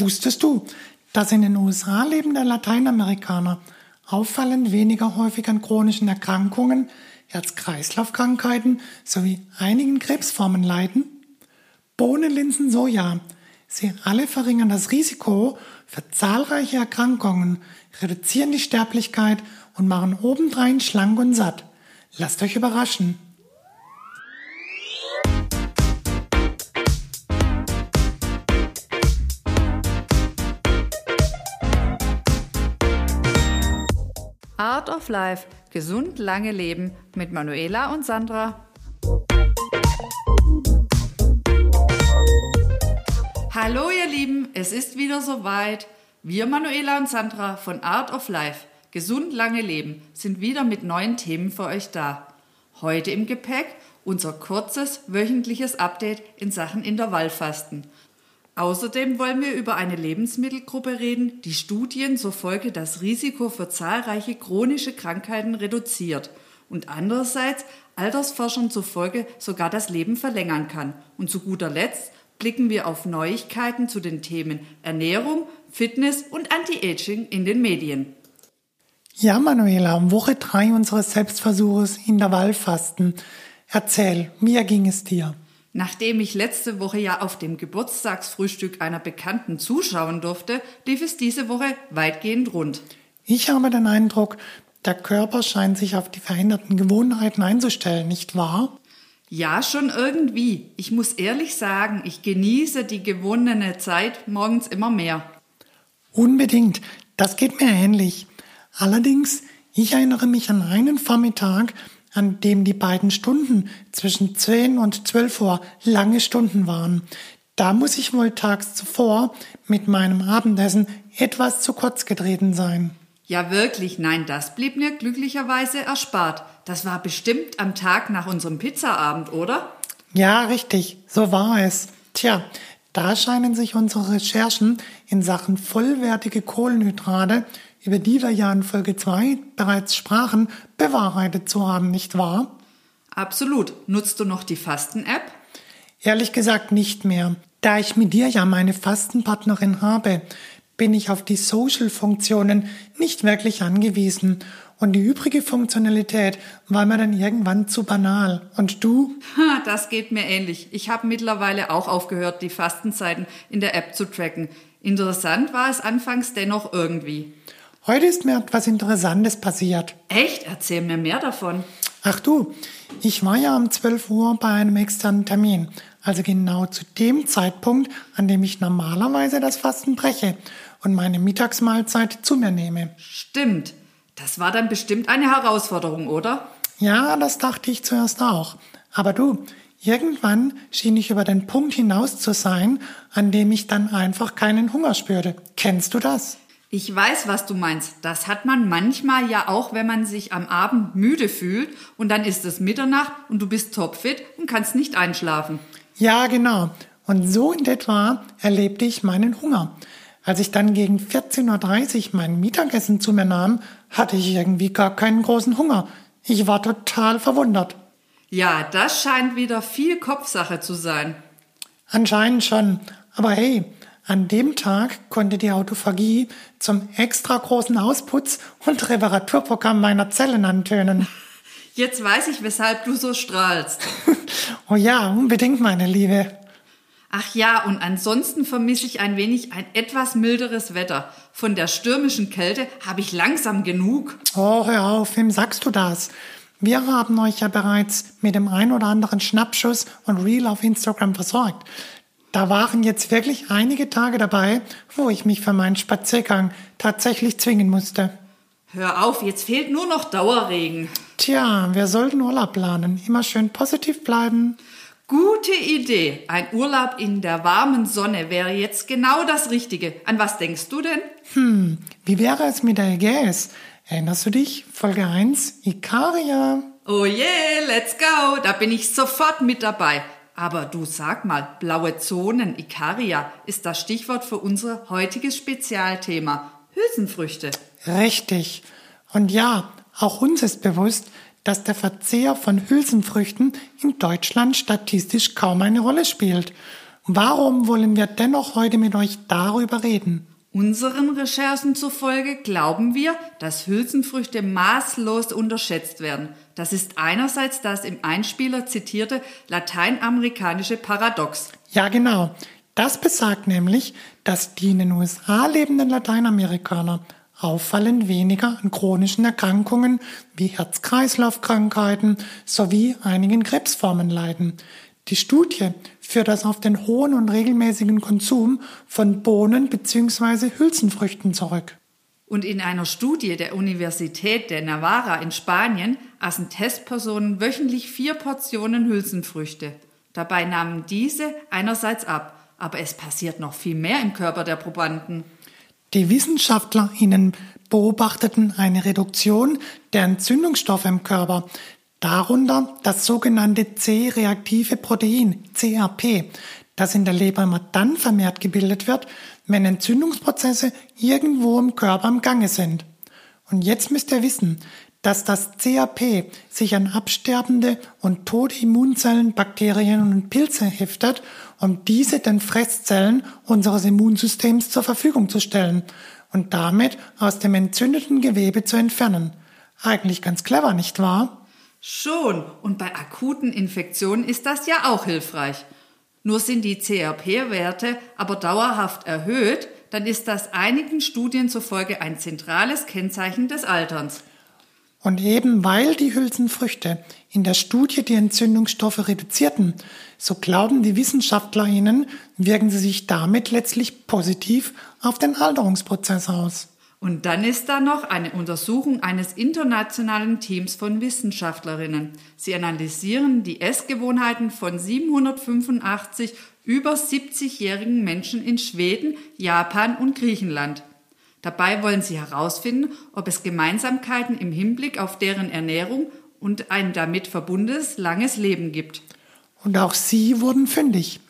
Wusstest du, dass in den USA lebende Lateinamerikaner auffallend weniger häufig an chronischen Erkrankungen, Herz-Kreislauf-Krankheiten sowie einigen Krebsformen leiden? Bohnen, Linsen, Soja. Sie alle verringern das Risiko für zahlreiche Erkrankungen, reduzieren die Sterblichkeit und machen obendrein schlank und satt. Lasst euch überraschen. Art of Life. Gesund lange leben mit Manuela und Sandra. Hallo ihr Lieben, es ist wieder soweit. Wir Manuela und Sandra von Art of Life, Gesund lange leben, sind wieder mit neuen Themen für euch da. Heute im Gepäck unser kurzes wöchentliches Update in Sachen Intervallfasten. Außerdem wollen wir über eine Lebensmittelgruppe reden, die Studien zufolge das Risiko für zahlreiche chronische Krankheiten reduziert und andererseits Altersforschern zufolge sogar das Leben verlängern kann. Und zu guter Letzt blicken wir auf Neuigkeiten zu den Themen Ernährung, Fitness und Anti-Aging in den Medien. Ja, Manuela, Woche drei unseres Selbstversuches Intervallfasten. Erzähl, wie ging es dir? Nachdem ich letzte Woche ja auf dem Geburtstagsfrühstück einer Bekannten zuschauen durfte, lief es diese Woche weitgehend rund. Ich habe den Eindruck, der Körper scheint sich auf die veränderten Gewohnheiten einzustellen, nicht wahr? Ja, schon irgendwie. Ich muss ehrlich sagen, ich genieße die gewonnene Zeit morgens immer mehr. Unbedingt. Das geht mir ähnlich. Allerdings, ich erinnere mich an einen Vormittag, an dem die beiden Stunden zwischen 10 und 12 Uhr lange Stunden waren. Da muss ich wohl tags zuvor mit meinem Abendessen etwas zu kurz getreten sein. Ja, wirklich, nein, das blieb mir glücklicherweise erspart. Das war bestimmt am Tag nach unserem Pizzaabend, oder? Ja, richtig, so war es. Tja, da scheinen sich unsere Recherchen in Sachen vollwertige Kohlenhydrate über die wir ja in Folge 2 bereits sprachen, bewahrheitet zu haben, nicht wahr? Absolut. Nutzt du noch die Fasten-App? Ehrlich gesagt nicht mehr. Da ich mit dir ja meine Fastenpartnerin habe, bin ich auf die Social-Funktionen nicht wirklich angewiesen. Und die übrige Funktionalität war mir dann irgendwann zu banal. Und du? Ha, das geht mir ähnlich. Ich habe mittlerweile auch aufgehört, die Fastenzeiten in der App zu tracken. Interessant war es anfangs dennoch irgendwie. Heute ist mir etwas Interessantes passiert. Echt? Erzähl mir mehr davon. Ach du, ich war ja um 12 Uhr bei einem externen Termin. Also genau zu dem Zeitpunkt, an dem ich normalerweise das Fasten breche und meine Mittagsmahlzeit zu mir nehme. Stimmt. Das war dann bestimmt eine Herausforderung, oder? Ja, das dachte ich zuerst auch. Aber du, irgendwann schien ich über den Punkt hinaus zu sein, an dem ich dann einfach keinen Hunger spürte. Kennst du das? Ich weiß, was du meinst. Das hat man manchmal ja auch, wenn man sich am Abend müde fühlt und dann ist es Mitternacht und du bist topfit und kannst nicht einschlafen. Ja, genau. Und so in etwa erlebte ich meinen Hunger. Als ich dann gegen 14.30 Uhr mein Mittagessen zu mir nahm, hatte ich irgendwie gar keinen großen Hunger. Ich war total verwundert. Ja, das scheint wieder viel Kopfsache zu sein. Anscheinend schon. Aber hey, an dem Tag konnte die Autophagie zum extra großen Ausputz und Reparaturprogramm meiner Zellen antönen. Jetzt weiß ich, weshalb du so strahlst. oh ja, unbedingt, meine Liebe. Ach ja, und ansonsten vermisse ich ein wenig ein etwas milderes Wetter. Von der stürmischen Kälte habe ich langsam genug. Oh, hör auf, wem sagst du das? Wir haben euch ja bereits mit dem ein oder anderen Schnappschuss und Reel auf Instagram versorgt. Da waren jetzt wirklich einige Tage dabei, wo ich mich für meinen Spaziergang tatsächlich zwingen musste. Hör auf, jetzt fehlt nur noch Dauerregen. Tja, wir sollten Urlaub planen. Immer schön positiv bleiben. Gute Idee. Ein Urlaub in der warmen Sonne wäre jetzt genau das Richtige. An was denkst du denn? Hm, wie wäre es mit der Ägäis? Erinnerst du dich? Folge 1, Ikaria. Oh yeah, let's go. Da bin ich sofort mit dabei. Aber du sag mal, blaue Zonen, Ikaria, ist das Stichwort für unser heutiges Spezialthema. Hülsenfrüchte. Richtig. Und ja, auch uns ist bewusst, dass der Verzehr von Hülsenfrüchten in Deutschland statistisch kaum eine Rolle spielt. Warum wollen wir dennoch heute mit euch darüber reden? Unseren Recherchen zufolge glauben wir, dass Hülsenfrüchte maßlos unterschätzt werden. Das ist einerseits das im Einspieler zitierte lateinamerikanische Paradox. Ja, genau. Das besagt nämlich, dass die in den USA lebenden Lateinamerikaner auffallend weniger an chronischen Erkrankungen wie Herz-Kreislauf-Krankheiten sowie einigen Krebsformen leiden. Die Studie führt das auf den hohen und regelmäßigen Konsum von Bohnen bzw. Hülsenfrüchten zurück. Und in einer Studie der Universität de Navarra in Spanien aßen Testpersonen wöchentlich vier Portionen Hülsenfrüchte. Dabei nahmen diese einerseits ab, aber es passiert noch viel mehr im Körper der Probanden. Die WissenschaftlerInnen beobachteten eine Reduktion der Entzündungsstoffe im Körper, darunter das sogenannte C-reaktive Protein, CRP, das in der Leber immer dann vermehrt gebildet wird, wenn Entzündungsprozesse irgendwo im Körper im Gange sind. Und jetzt müsst ihr wissen, dass das CRP sich an absterbende und tote Immunzellen, Bakterien und Pilze heftet, um diese den Fresszellen unseres Immunsystems zur Verfügung zu stellen und damit aus dem entzündeten Gewebe zu entfernen. Eigentlich ganz clever, nicht wahr? Schon, und bei akuten Infektionen ist das ja auch hilfreich. Nur sind die CRP-Werte aber dauerhaft erhöht, dann ist das einigen Studien zufolge ein zentrales Kennzeichen des Alterns. Und eben weil die Hülsenfrüchte in der Studie die Entzündungsstoffe reduzierten, so glauben die WissenschaftlerInnen, wirken sie sich damit letztlich positiv auf den Alterungsprozess aus. Und dann ist da noch eine Untersuchung eines internationalen Teams von Wissenschaftlerinnen. Sie analysieren die Essgewohnheiten von 785 über 70-jährigen Menschen in Schweden, Japan und Griechenland. Dabei wollen sie herausfinden, ob es Gemeinsamkeiten im Hinblick auf deren Ernährung und ein damit verbundenes langes Leben gibt. Und auch sie wurden fündig.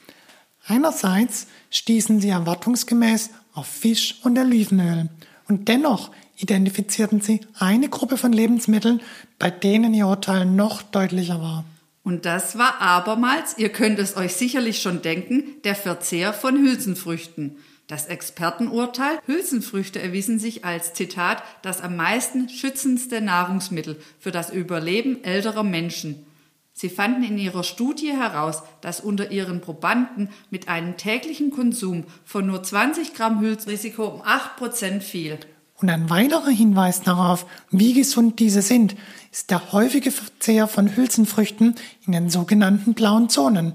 Einerseits stießen sie erwartungsgemäß auf Fisch und Olivenöl. Und dennoch identifizierten sie eine Gruppe von Lebensmitteln, bei denen ihr Urteil noch deutlicher war. Und das war abermals, ihr könnt es euch sicherlich schon denken, der Verzehr von Hülsenfrüchten. Das Expertenurteil Hülsenfrüchte erwiesen sich als Zitat das am meisten schützendste Nahrungsmittel für das Überleben älterer Menschen. Sie fanden in ihrer Studie heraus, dass unter ihren Probanden mit einem täglichen Konsum von nur 20 Gramm Hülsenrisiko um 8 Prozent fiel. Und ein weiterer Hinweis darauf, wie gesund diese sind, ist der häufige Verzehr von Hülsenfrüchten in den sogenannten blauen Zonen.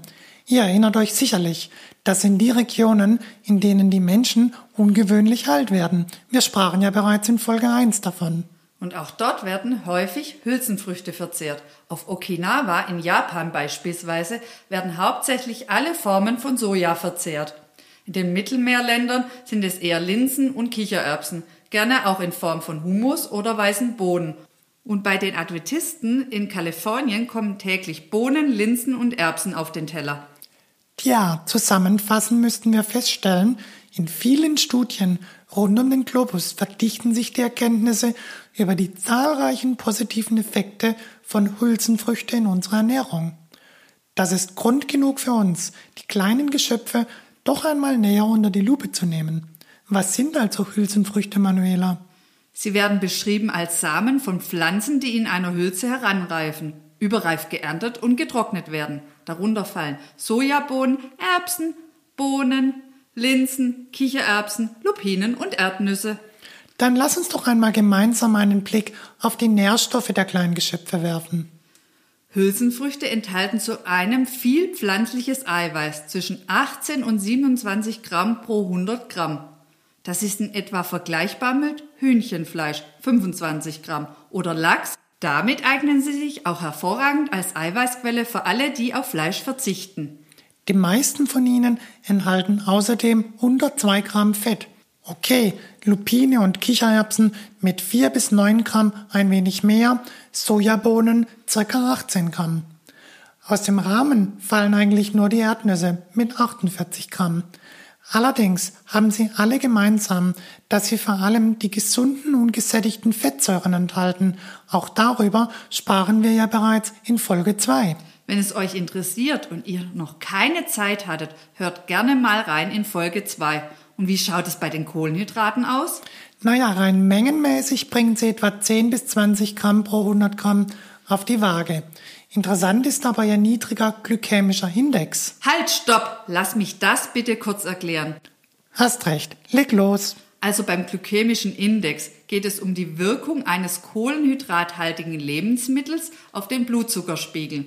Ihr erinnert euch sicherlich, das sind die Regionen, in denen die Menschen ungewöhnlich alt werden. Wir sprachen ja bereits in Folge 1 davon. Und auch dort werden häufig Hülsenfrüchte verzehrt. Auf Okinawa in Japan beispielsweise werden hauptsächlich alle Formen von Soja verzehrt. In den Mittelmeerländern sind es eher Linsen und Kichererbsen, gerne auch in Form von Humus oder weißen Bohnen. Und bei den Adventisten in Kalifornien kommen täglich Bohnen, Linsen und Erbsen auf den Teller. Tja, zusammenfassend müssten wir feststellen, in vielen Studien rund um den Globus verdichten sich die Erkenntnisse über die zahlreichen positiven Effekte von Hülsenfrüchte in unserer Ernährung. Das ist Grund genug für uns, die kleinen Geschöpfe doch einmal näher unter die Lupe zu nehmen. Was sind also Hülsenfrüchte, Manuela? Sie werden beschrieben als Samen von Pflanzen, die in einer Hülse heranreifen, überreif geerntet und getrocknet werden. Darunter fallen Sojabohnen, Erbsen, Bohnen, Linsen, Kichererbsen, Lupinen und Erdnüsse. Dann lass uns doch einmal gemeinsam einen Blick auf die Nährstoffe der kleinen Geschöpfe werfen. Hülsenfrüchte enthalten zu einem viel pflanzliches Eiweiß zwischen 18 und 27 Gramm pro 100 Gramm. Das ist in etwa vergleichbar mit Hühnchenfleisch 25 Gramm oder Lachs. Damit eignen sie sich auch hervorragend als Eiweißquelle für alle, die auf Fleisch verzichten. Die meisten von ihnen enthalten außerdem 102 Gramm Fett. Okay, Lupine und Kichererbsen mit 4 bis 9 Gramm ein wenig mehr, Sojabohnen ca. 18 Gramm. Aus dem Rahmen fallen eigentlich nur die Erdnüsse mit 48 Gramm. Allerdings haben sie alle gemeinsam, dass sie vor allem die gesunden und gesättigten Fettsäuren enthalten. Auch darüber sparen wir ja bereits in Folge 2. Wenn es euch interessiert und ihr noch keine Zeit hattet, hört gerne mal rein in Folge 2. Und wie schaut es bei den Kohlenhydraten aus? Naja, rein mengenmäßig bringen sie etwa 10 bis 20 Gramm pro 100 Gramm auf die Waage. Interessant ist aber ihr niedriger glykämischer Index. Halt, stopp! Lass mich das bitte kurz erklären. Hast recht, leg los. Also beim glykämischen Index geht es um die Wirkung eines kohlenhydrathaltigen Lebensmittels auf den Blutzuckerspiegel.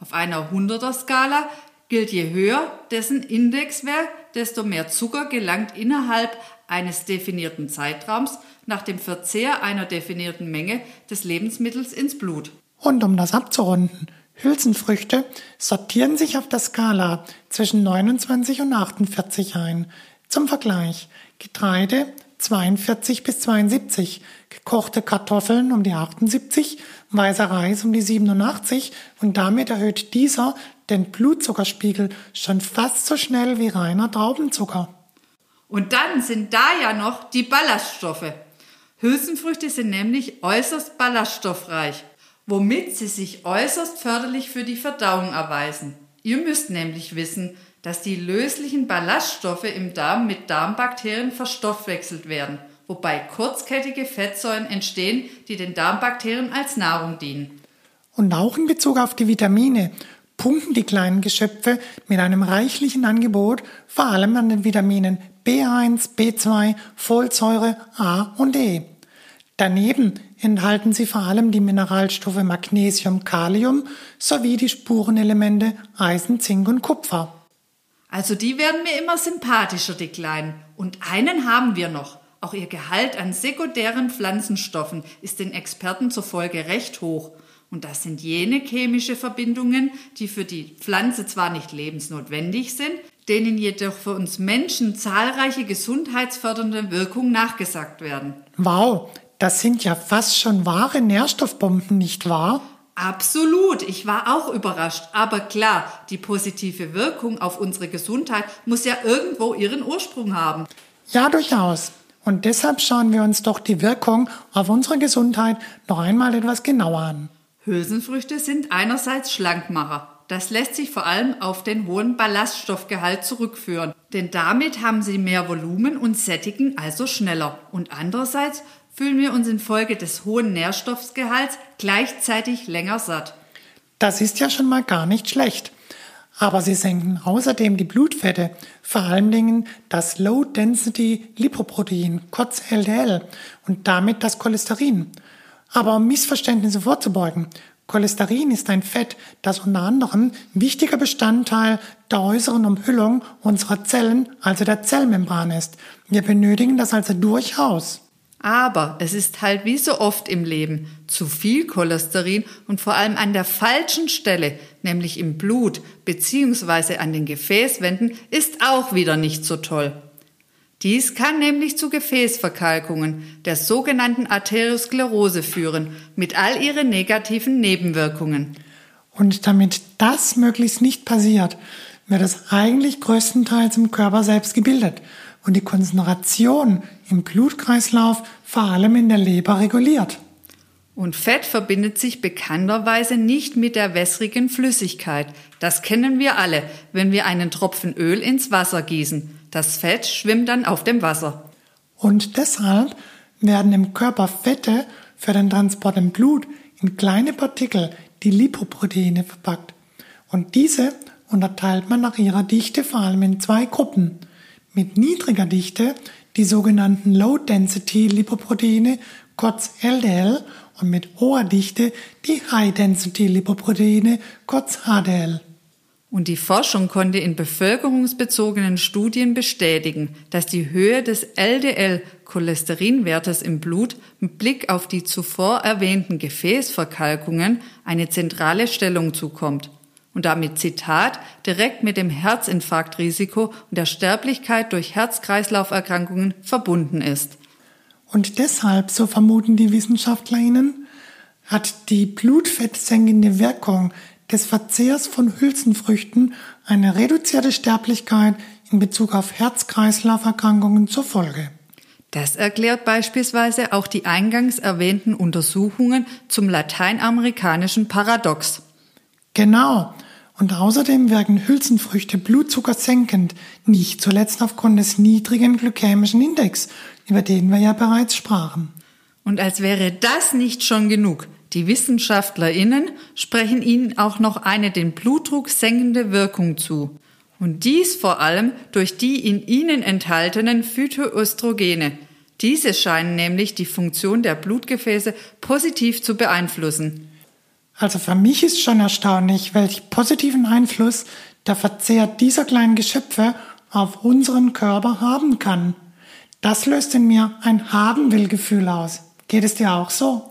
Auf einer 100er Skala gilt je höher dessen Indexwert, desto mehr Zucker gelangt innerhalb eines definierten Zeitraums nach dem Verzehr einer definierten Menge des Lebensmittels ins Blut. Und um das abzurunden, Hülsenfrüchte sortieren sich auf der Skala zwischen 29 und 48 ein. Zum Vergleich, Getreide 42 bis 72, gekochte Kartoffeln um die 78, weißer Reis um die 87 und damit erhöht dieser den Blutzuckerspiegel schon fast so schnell wie reiner Traubenzucker. Und dann sind da ja noch die Ballaststoffe. Hülsenfrüchte sind nämlich äußerst ballaststoffreich, womit sie sich äußerst förderlich für die Verdauung erweisen. Ihr müsst nämlich wissen, dass die löslichen Ballaststoffe im Darm mit Darmbakterien verstoffwechselt werden, wobei kurzkettige Fettsäuren entstehen, die den Darmbakterien als Nahrung dienen. Und auch in Bezug auf die Vitamine punkten die kleinen Geschöpfe mit einem reichlichen Angebot, vor allem an den Vitaminen B1, B2, Folsäure, A und E. Daneben enthalten sie vor allem die Mineralstoffe Magnesium, Kalium sowie die Spurenelemente Eisen, Zink und Kupfer. Also die werden mir immer sympathischer, die Kleinen. Und einen haben wir noch. Auch ihr Gehalt an sekundären Pflanzenstoffen ist den Experten zufolge recht hoch. Und das sind jene chemische Verbindungen, die für die Pflanze zwar nicht lebensnotwendig sind, denen jedoch für uns Menschen zahlreiche gesundheitsfördernde Wirkungen nachgesagt werden. Wow, das sind ja fast schon wahre Nährstoffbomben, nicht wahr? Absolut, ich war auch überrascht. Aber klar, die positive Wirkung auf unsere Gesundheit muss ja irgendwo ihren Ursprung haben. Ja, durchaus. Und deshalb schauen wir uns doch die Wirkung auf unsere Gesundheit noch einmal etwas genauer an. Hülsenfrüchte sind einerseits Schlankmacher. Das lässt sich vor allem auf den hohen Ballaststoffgehalt zurückführen, denn damit haben sie mehr Volumen und sättigen also schneller. Und andererseits fühlen wir uns infolge des hohen Nährstoffgehalts gleichzeitig länger satt. Das ist ja schon mal gar nicht schlecht. Aber sie senken außerdem die Blutfette, vor allen Dingen das Low-Density-Lipoprotein, kurz LDL, und damit das Cholesterin. Aber um Missverständnisse vorzubeugen, Cholesterin ist ein Fett, das unter anderem wichtiger Bestandteil der äußeren Umhüllung unserer Zellen, also der Zellmembran ist. Wir benötigen das also durchaus. Aber es ist halt wie so oft im Leben zu viel Cholesterin und vor allem an der falschen Stelle, nämlich im Blut bzw. an den Gefäßwänden, ist auch wieder nicht so toll. Dies kann nämlich zu Gefäßverkalkungen, der sogenannten Arteriosklerose führen, mit all ihren negativen Nebenwirkungen. Und damit das möglichst nicht passiert, wird es eigentlich größtenteils im Körper selbst gebildet und die Konzentration im Blutkreislauf vor allem in der Leber reguliert. Und Fett verbindet sich bekannterweise nicht mit der wässrigen Flüssigkeit. Das kennen wir alle, wenn wir einen Tropfen Öl ins Wasser gießen. Das Fett schwimmt dann auf dem Wasser. Und deshalb werden im Körper Fette für den Transport im Blut in kleine Partikel, die Lipoproteine, verpackt. Und diese unterteilt man nach ihrer Dichte vor allem in zwei Gruppen. Mit niedriger Dichte die sogenannten Low-Density-Lipoproteine, kurz LDL, und mit hoher Dichte die High-Density-Lipoproteine, kurz HDL. Und die Forschung konnte in bevölkerungsbezogenen Studien bestätigen, dass die Höhe des LDL-Cholesterinwertes im Blut mit Blick auf die zuvor erwähnten Gefäßverkalkungen eine zentrale Stellung zukommt und damit Zitat direkt mit dem Herzinfarktrisiko und der Sterblichkeit durch Herz-Kreislauf-Erkrankungen verbunden ist. Und deshalb, so vermuten die WissenschaftlerInnen, hat die blutfettsenkende Wirkung des Verzehrs von Hülsenfrüchten eine reduzierte Sterblichkeit in Bezug auf Herz-Kreislauf-Erkrankungen zur Folge. Das erklärt beispielsweise auch die eingangs erwähnten Untersuchungen zum lateinamerikanischen Paradox. Genau. Und außerdem wirken Hülsenfrüchte blutzuckersenkend, nicht zuletzt aufgrund des niedrigen glykämischen Index, über den wir ja bereits sprachen. Und als wäre das nicht schon genug, die WissenschaftlerInnen sprechen ihnen auch noch eine den Blutdruck senkende Wirkung zu. Und dies vor allem durch die in ihnen enthaltenen Phytoöstrogene. Diese scheinen nämlich die Funktion der Blutgefäße positiv zu beeinflussen. Also für mich ist schon erstaunlich, welch positiven Einfluss der Verzehr dieser kleinen Geschöpfe auf unseren Körper haben kann. Das löst in mir ein Haben-will-Gefühl aus. Geht es dir auch so?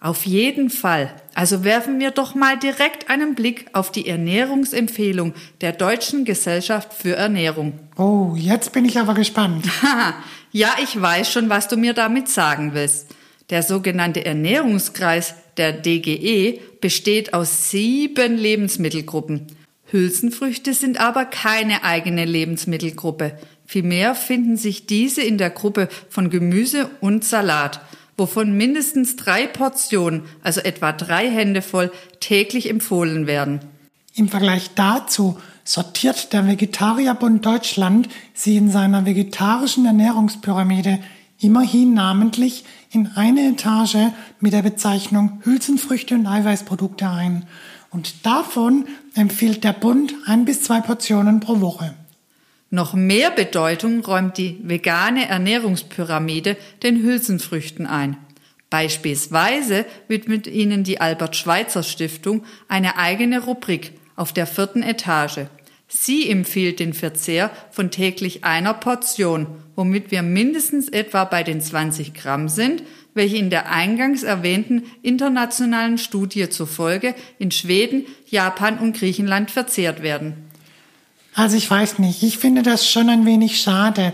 Auf jeden Fall. Also werfen wir doch mal direkt einen Blick auf die Ernährungsempfehlung der Deutschen Gesellschaft für Ernährung. Oh, jetzt bin ich aber gespannt. ja, ich weiß schon, was du mir damit sagen willst. Der sogenannte Ernährungskreis der DGE besteht aus sieben Lebensmittelgruppen. Hülsenfrüchte sind aber keine eigene Lebensmittelgruppe. Vielmehr finden sich diese in der Gruppe von Gemüse und Salat wovon mindestens drei Portionen, also etwa drei Hände voll, täglich empfohlen werden. Im Vergleich dazu sortiert der Vegetarierbund Deutschland sie in seiner vegetarischen Ernährungspyramide immerhin namentlich in eine Etage mit der Bezeichnung Hülsenfrüchte und Eiweißprodukte ein. Und davon empfiehlt der Bund ein bis zwei Portionen pro Woche. Noch mehr Bedeutung räumt die vegane Ernährungspyramide den Hülsenfrüchten ein. Beispielsweise widmet ihnen die Albert Schweitzer Stiftung eine eigene Rubrik auf der vierten Etage. Sie empfiehlt den Verzehr von täglich einer Portion, womit wir mindestens etwa bei den 20 Gramm sind, welche in der eingangs erwähnten internationalen Studie zufolge in Schweden, Japan und Griechenland verzehrt werden. Also ich weiß nicht, ich finde das schon ein wenig schade,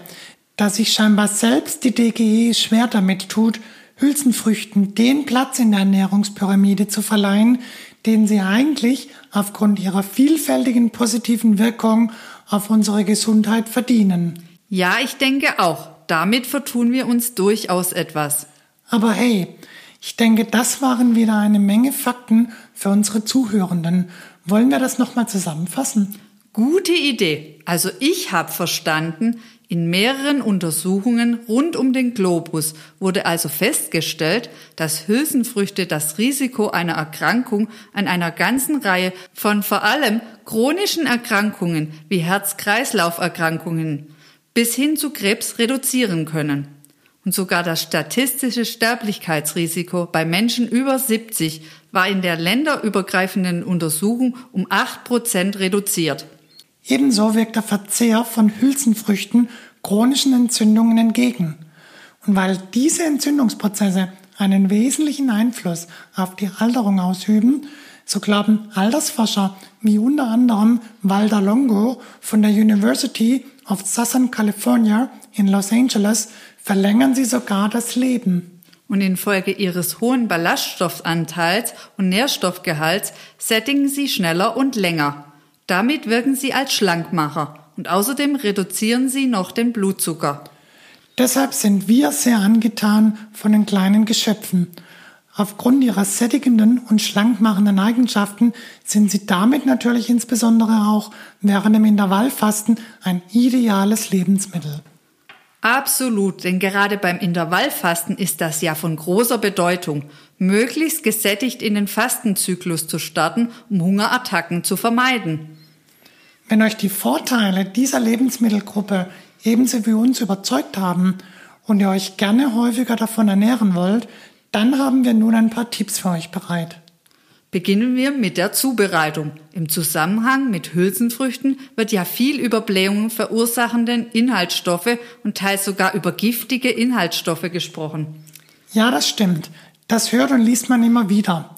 dass sich scheinbar selbst die DGE schwer damit tut, Hülsenfrüchten den Platz in der Ernährungspyramide zu verleihen, den sie eigentlich aufgrund ihrer vielfältigen positiven Wirkung auf unsere Gesundheit verdienen. Ja, ich denke auch. Damit vertun wir uns durchaus etwas. Aber hey, ich denke, das waren wieder eine Menge Fakten für unsere Zuhörenden. Wollen wir das nochmal zusammenfassen? Gute Idee. Also ich habe verstanden, in mehreren Untersuchungen rund um den Globus wurde also festgestellt, dass Hülsenfrüchte das Risiko einer Erkrankung an einer ganzen Reihe von vor allem chronischen Erkrankungen wie Herz-Kreislauf-Erkrankungen bis hin zu Krebs reduzieren können. Und sogar das statistische Sterblichkeitsrisiko bei Menschen über 70 war in der länderübergreifenden Untersuchung um 8 Prozent reduziert. Ebenso wirkt der Verzehr von Hülsenfrüchten chronischen Entzündungen entgegen. Und weil diese Entzündungsprozesse einen wesentlichen Einfluss auf die Alterung ausüben, so glauben Altersforscher wie unter anderem Walter Longo von der University of Southern California in Los Angeles, verlängern sie sogar das Leben. Und infolge ihres hohen Ballaststoffanteils und Nährstoffgehalts sättigen sie schneller und länger. Damit wirken sie als Schlankmacher und außerdem reduzieren sie noch den Blutzucker. Deshalb sind wir sehr angetan von den kleinen Geschöpfen. Aufgrund ihrer sättigenden und schlankmachenden Eigenschaften sind sie damit natürlich insbesondere auch während dem Intervallfasten ein ideales Lebensmittel. Absolut, denn gerade beim Intervallfasten ist das ja von großer Bedeutung, möglichst gesättigt in den Fastenzyklus zu starten, um Hungerattacken zu vermeiden. Wenn euch die Vorteile dieser Lebensmittelgruppe ebenso wie uns überzeugt haben und ihr euch gerne häufiger davon ernähren wollt, dann haben wir nun ein paar Tipps für euch bereit. Beginnen wir mit der Zubereitung. Im Zusammenhang mit Hülsenfrüchten wird ja viel über Blähungen verursachenden Inhaltsstoffe und teils sogar über giftige Inhaltsstoffe gesprochen. Ja, das stimmt. Das hört und liest man immer wieder.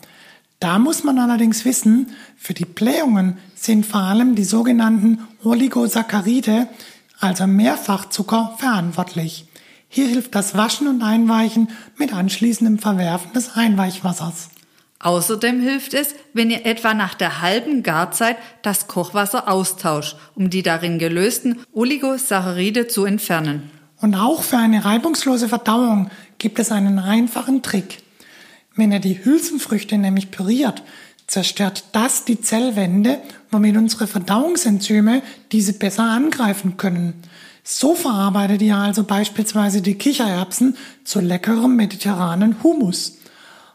Da muss man allerdings wissen, für die Blähungen sind vor allem die sogenannten Oligosaccharide, also Mehrfachzucker, verantwortlich. Hier hilft das Waschen und Einweichen mit anschließendem Verwerfen des Einweichwassers. Außerdem hilft es, wenn ihr etwa nach der halben Garzeit das Kochwasser austauscht, um die darin gelösten Oligosaccharide zu entfernen. Und auch für eine reibungslose Verdauung gibt es einen einfachen Trick. Wenn ihr die Hülsenfrüchte nämlich püriert, zerstört das die Zellwände, womit unsere Verdauungsenzyme diese besser angreifen können. So verarbeitet ihr also beispielsweise die Kichererbsen zu leckerem mediterranen Hummus.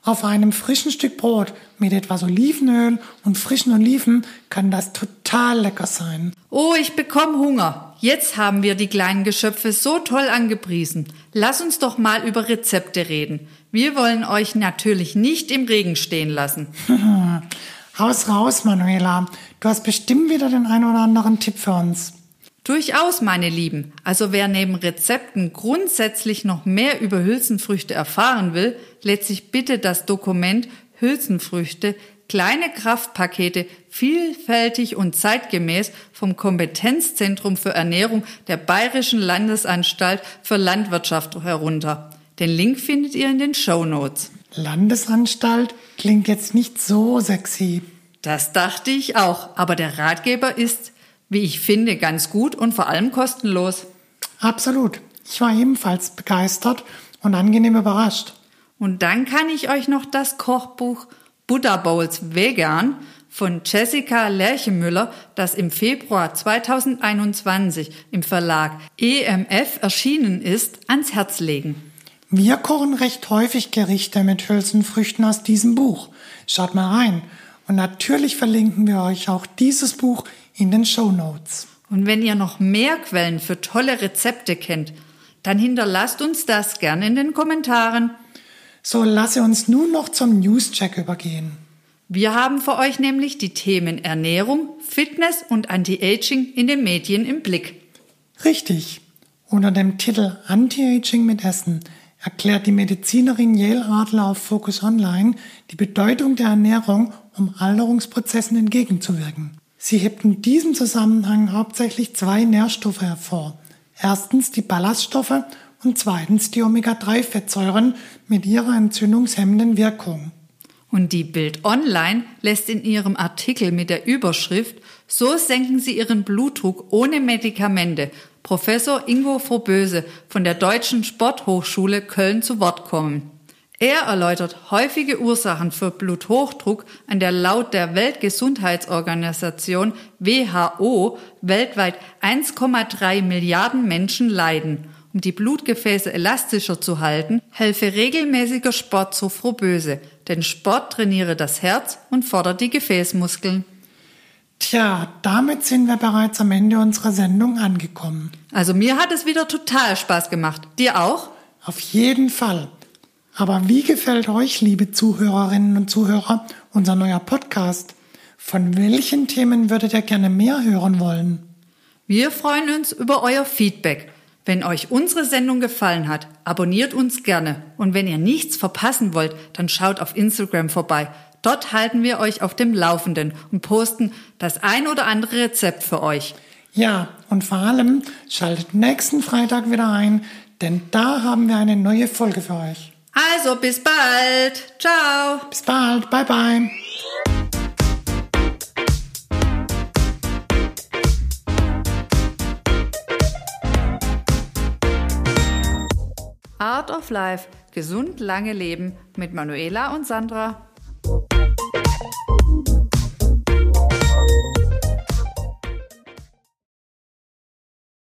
Auf einem frischen Stück Brot mit etwas Olivenöl und frischen Oliven kann das total lecker sein. Oh, ich bekomme Hunger. Jetzt haben wir die kleinen Geschöpfe so toll angepriesen. Lass uns doch mal über Rezepte reden. Wir wollen euch natürlich nicht im Regen stehen lassen. Haus raus, Manuela. Du hast bestimmt wieder den ein oder anderen Tipp für uns. Durchaus, meine Lieben. Also wer neben Rezepten grundsätzlich noch mehr über Hülsenfrüchte erfahren will, lädt sich bitte das Dokument Hülsenfrüchte kleine Kraftpakete vielfältig und zeitgemäß vom Kompetenzzentrum für Ernährung der Bayerischen Landesanstalt für Landwirtschaft herunter. Den Link findet ihr in den Show Notes. Landesanstalt klingt jetzt nicht so sexy. Das dachte ich auch, aber der Ratgeber ist wie ich finde, ganz gut und vor allem kostenlos. Absolut. Ich war ebenfalls begeistert und angenehm überrascht. Und dann kann ich euch noch das Kochbuch Buddha Bowls Vegan von Jessica Lerchemüller, das im Februar 2021 im Verlag EMF erschienen ist, ans Herz legen. Wir kochen recht häufig Gerichte mit Hülsenfrüchten aus diesem Buch. Schaut mal rein. Und natürlich verlinken wir euch auch dieses Buch in den Show Notes. Und wenn ihr noch mehr Quellen für tolle Rezepte kennt, dann hinterlasst uns das gerne in den Kommentaren. So lasse uns nun noch zum Newscheck übergehen. Wir haben für euch nämlich die Themen Ernährung, Fitness und Anti-Aging in den Medien im Blick. Richtig. Unter dem Titel Anti-Aging mit Essen erklärt die Medizinerin Yale Adler auf Focus Online die Bedeutung der Ernährung, um Alterungsprozessen entgegenzuwirken. Sie hebt in diesem Zusammenhang hauptsächlich zwei Nährstoffe hervor. Erstens die Ballaststoffe und zweitens die Omega-3-Fettsäuren mit ihrer entzündungshemmenden Wirkung. Und die Bild Online lässt in ihrem Artikel mit der Überschrift So senken Sie Ihren Blutdruck ohne Medikamente Professor Ingo Vorböse von der Deutschen Sporthochschule Köln zu Wort kommen. Er erläutert häufige Ursachen für Bluthochdruck, an der laut der Weltgesundheitsorganisation WHO weltweit 1,3 Milliarden Menschen leiden. Um die Blutgefäße elastischer zu halten, helfe regelmäßiger Sport so Froböse, denn Sport trainiere das Herz und fordert die Gefäßmuskeln. Tja, damit sind wir bereits am Ende unserer Sendung angekommen. Also mir hat es wieder total Spaß gemacht. Dir auch? Auf jeden Fall. Aber wie gefällt euch, liebe Zuhörerinnen und Zuhörer, unser neuer Podcast? Von welchen Themen würdet ihr gerne mehr hören wollen? Wir freuen uns über euer Feedback. Wenn euch unsere Sendung gefallen hat, abonniert uns gerne. Und wenn ihr nichts verpassen wollt, dann schaut auf Instagram vorbei. Dort halten wir euch auf dem Laufenden und posten das ein oder andere Rezept für euch. Ja, und vor allem schaltet nächsten Freitag wieder ein, denn da haben wir eine neue Folge für euch. Also bis bald. Ciao. Bis bald. Bye bye. Art of Life. Gesund lange Leben mit Manuela und Sandra. Bye.